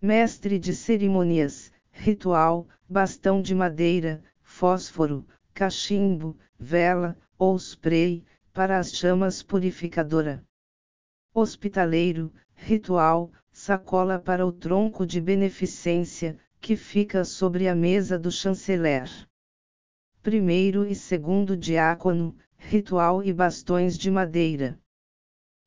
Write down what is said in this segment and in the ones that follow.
mestre de cerimônias, ritual, bastão de madeira, fósforo, cachimbo, vela, ou spray, para as chamas purificadora. Hospitaleiro, ritual, sacola para o tronco de beneficência, que fica sobre a mesa do chanceler. Primeiro e segundo diácono, ritual e bastões de madeira.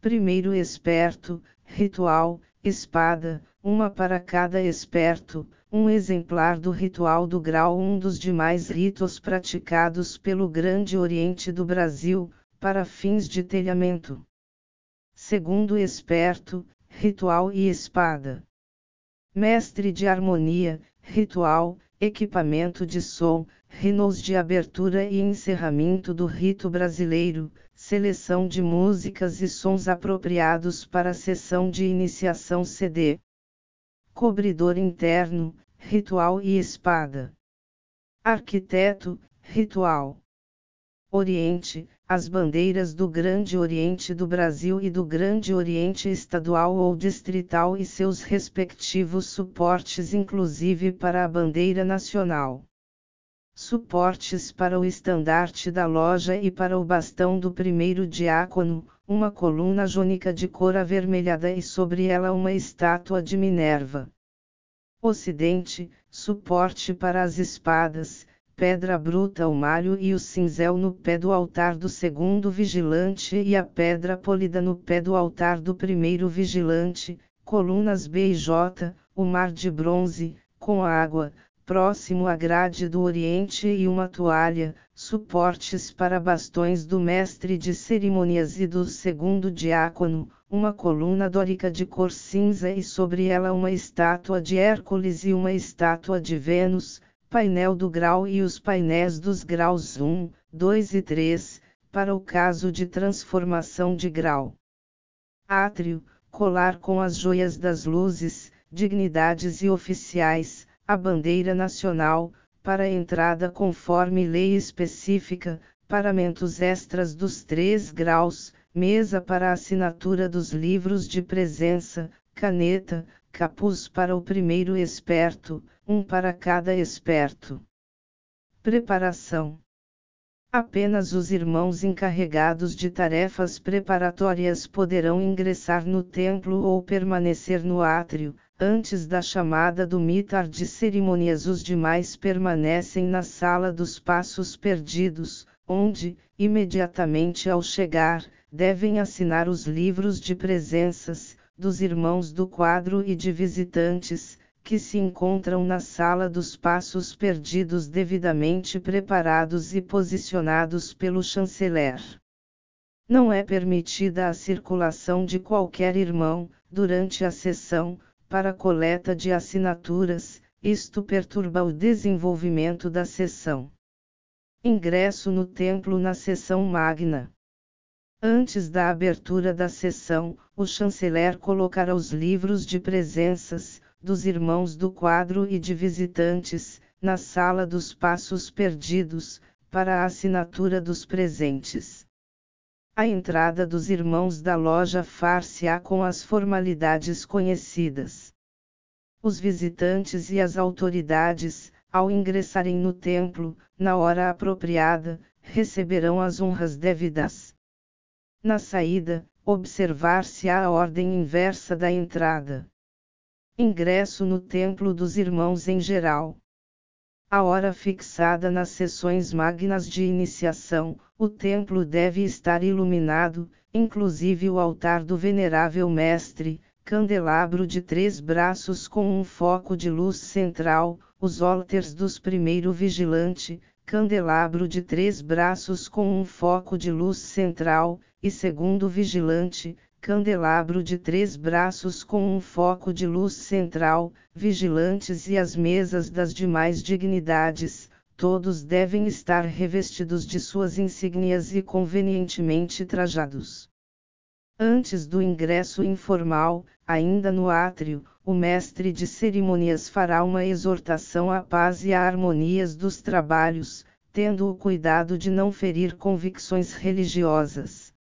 Primeiro esperto, ritual, espada, uma para cada esperto, um exemplar do ritual do grau um dos demais ritos praticados pelo Grande Oriente do Brasil, para fins de telhamento. Segundo esperto, ritual e espada. Mestre de harmonia, ritual, equipamento de som, rinos de abertura e encerramento do rito brasileiro, seleção de músicas e sons apropriados para a sessão de iniciação CD. Cobridor interno, ritual e espada. Arquiteto, ritual. Oriente, as bandeiras do Grande Oriente do Brasil e do Grande Oriente Estadual ou Distrital e seus respectivos suportes, inclusive para a bandeira nacional. Suportes para o estandarte da loja e para o bastão do primeiro diácono, uma coluna jônica de cor avermelhada e sobre ela uma estátua de Minerva. Ocidente, suporte para as espadas, pedra bruta o malho e o cinzel no pé do altar do segundo vigilante e a pedra polida no pé do altar do primeiro vigilante, colunas B e J, o mar de bronze, com água, próximo à grade do Oriente e uma toalha, suportes para bastões do mestre de cerimônias e do segundo diácono, uma coluna dórica de cor cinza e sobre ela uma estátua de Hércules e uma estátua de Vênus, painel do grau e os painéis dos graus 1, 2 e 3, para o caso de transformação de grau. Átrio, colar com as joias das luzes, dignidades e oficiais, a bandeira nacional, para entrada conforme lei específica, paramentos extras dos três graus, mesa para assinatura dos livros de presença, caneta, capuz para o primeiro esperto, um para cada esperto. Preparação. Apenas os irmãos encarregados de tarefas preparatórias poderão ingressar no templo ou permanecer no átrio, antes da chamada do mitar de cerimônias. Os demais permanecem na sala dos passos perdidos, onde, imediatamente ao chegar, devem assinar os livros de presenças, dos irmãos do quadro e de visitantes, que se encontram na sala dos passos perdidos devidamente preparados e posicionados pelo chanceler. Não é permitida a circulação de qualquer irmão, durante a sessão, para coleta de assinaturas, isto perturba o desenvolvimento da sessão. Ingresso no templo na sessão magna. Antes da abertura da sessão, o chanceler colocará os livros de presenças, dos irmãos do quadro e de visitantes, na sala dos passos perdidos, para a assinatura dos presentes. A entrada dos irmãos da loja far-se-á com as formalidades conhecidas. Os visitantes e as autoridades, ao ingressarem no templo, na hora apropriada, receberão as honras devidas. Na saída, observar-se-á a ordem inversa da entrada. Ingresso no Templo dos Irmãos em geral. A hora fixada nas sessões magnas de iniciação, o templo deve estar iluminado, inclusive o altar do Venerável Mestre, candelabro de três braços com um foco de luz central, os áltares dos primeiro vigilante, candelabro de três braços com um foco de luz central, e segundo vigilante, candelabro de três braços com um foco de luz central, vigilantes e as mesas das demais dignidades, todos devem estar revestidos de suas insígnias e convenientemente trajados. Antes do ingresso informal, ainda no átrio, o mestre de cerimônias fará uma exortação à paz e à harmonias dos trabalhos, tendo o cuidado de não ferir convicções religiosas.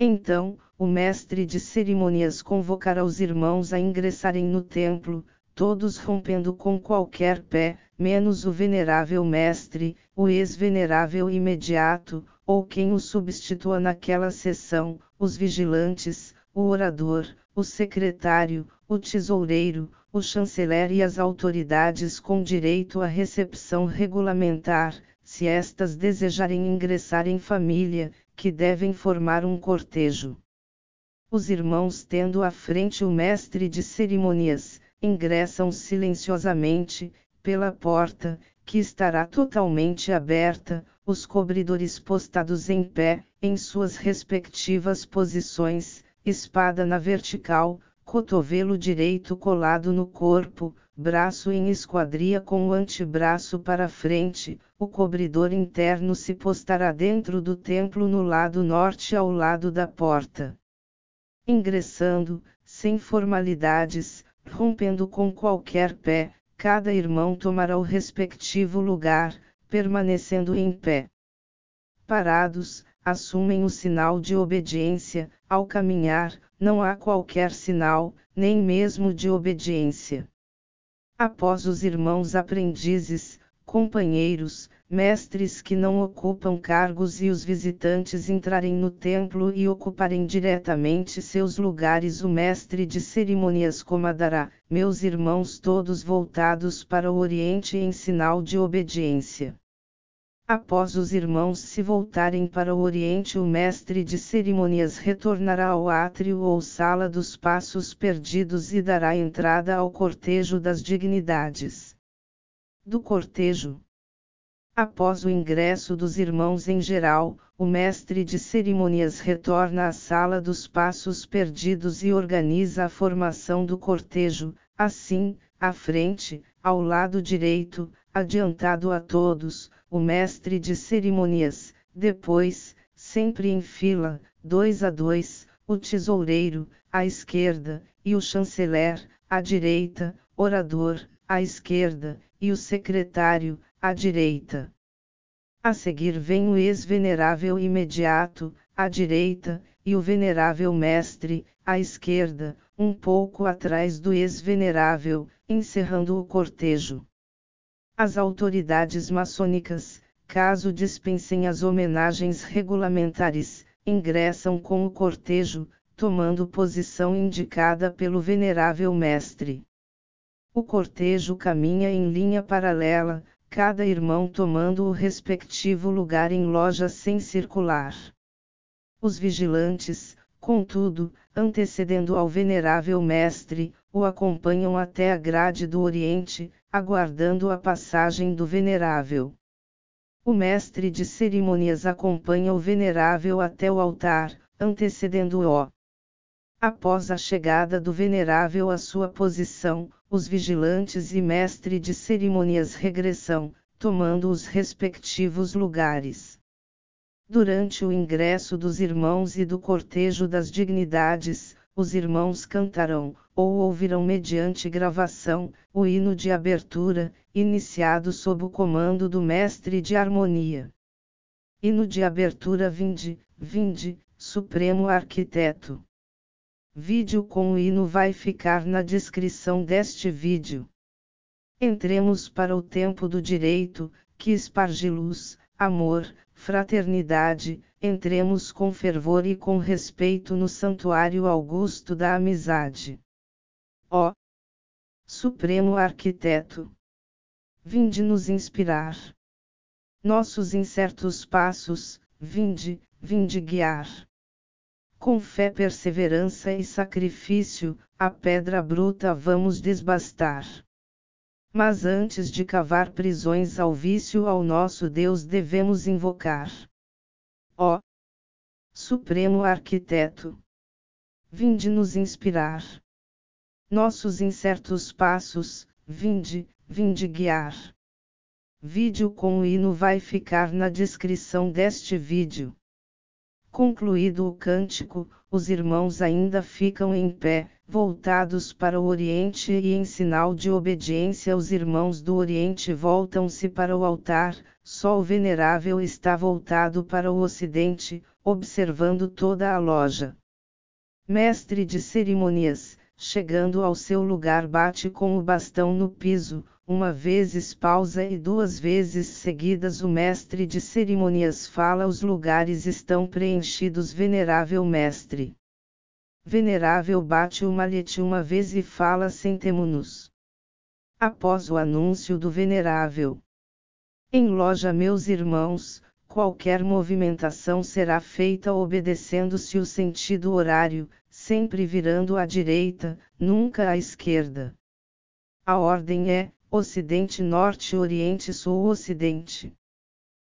Então, o mestre de cerimônias convocará os irmãos a ingressarem no templo, todos rompendo com qualquer pé, menos o venerável mestre, o ex-venerável imediato, ou quem o substitua naquela sessão, os vigilantes, o orador, o secretário, o tesoureiro, o chanceler e as autoridades com direito à recepção regulamentar, se estas desejarem ingressar em família, que devem formar um cortejo. Os irmãos tendo à frente o mestre de cerimônias, ingressam silenciosamente, pela porta, que estará totalmente aberta, os cobridores postados em pé, em suas respectivas posições, espada na vertical, cotovelo direito colado no corpo, braço em esquadria com o antebraço para frente, o cobridor interno se postará dentro do templo no lado norte ao lado da porta. Ingressando, sem formalidades, rompendo com qualquer pé, cada irmão tomará o respectivo lugar, permanecendo em pé. Parados, assumem o sinal de obediência, ao caminhar, não há qualquer sinal, nem mesmo de obediência. Após os irmãos aprendizes, companheiros, mestres que não ocupam cargos e os visitantes entrarem no templo e ocuparem diretamente seus lugares, o mestre de cerimônias comandará, meus irmãos todos voltados para o Oriente em sinal de obediência. Após os irmãos se voltarem para o Oriente, o mestre de cerimônias retornará ao átrio ou sala dos passos perdidos e dará entrada ao cortejo das dignidades. Do cortejo. Após o ingresso dos irmãos em geral, o mestre de cerimônias retorna à sala dos passos perdidos e organiza a formação do cortejo, assim, à frente, ao lado direito, adiantado a todos, o mestre de cerimônias, depois, sempre em fila, dois a dois, o tesoureiro, à esquerda, e o chanceler, à direita, orador, à esquerda, e o secretário, à direita. A seguir vem o ex-venerável imediato, à direita, e o venerável mestre, à esquerda, um pouco atrás do ex-venerável, encerrando o cortejo. As autoridades maçônicas, caso dispensem as homenagens regulamentares, ingressam com o cortejo, tomando posição indicada pelo venerável mestre. O cortejo caminha em linha paralela, cada irmão tomando o respectivo lugar em loja sem circular. Os vigilantes, contudo, antecedendo ao venerável mestre, o acompanham até a grade do Oriente, aguardando a passagem do venerável. O mestre de cerimônias acompanha o venerável até o altar, antecedendo-o. Após a chegada do venerável à sua posição, os vigilantes e mestre de cerimônias regressam, tomando os respectivos lugares. Durante o ingresso dos irmãos e do cortejo das dignidades, os irmãos cantarão, ou ouvirão mediante gravação, o hino de abertura, iniciado sob o comando do mestre de harmonia. Hino de abertura Vinde, Vinde, Supremo Arquiteto. Vídeo com o hino vai ficar na descrição deste vídeo. Entremos para o tempo do direito, que esparge luz, amor, fraternidade, entremos com fervor e com respeito no santuário augusto da amizade. Ó Supremo Arquiteto! Vinde nos inspirar. Nossos incertos passos, vinde, vinde guiar. Com fé, perseverança e sacrifício, a pedra bruta vamos desbastar. Mas antes de cavar prisões ao vício ao nosso Deus devemos invocar. Ó Supremo Arquiteto! Vinde nos inspirar. Nossos incertos passos, vinde, vinde guiar. Vídeo com o hino vai ficar na descrição deste vídeo. Concluído o cântico, os irmãos ainda ficam em pé, voltados para o Oriente e em sinal de obediência os irmãos do Oriente voltam-se para o altar, só o Venerável está voltado para o Ocidente, observando toda a loja. Mestre de cerimônias, chegando ao seu lugar, bate com o bastão no piso, uma vez pausa e duas vezes seguidas o mestre de cerimônias fala: Os lugares estão preenchidos, venerável mestre. Venerável bate o malhete uma vez e fala: Sentemo-nos. Após o anúncio do venerável. Em loja, meus irmãos, qualquer movimentação será feita obedecendo-se o sentido horário, sempre virando à direita, nunca à esquerda. A ordem é: Ocidente, Norte, Oriente, Sul, Ocidente.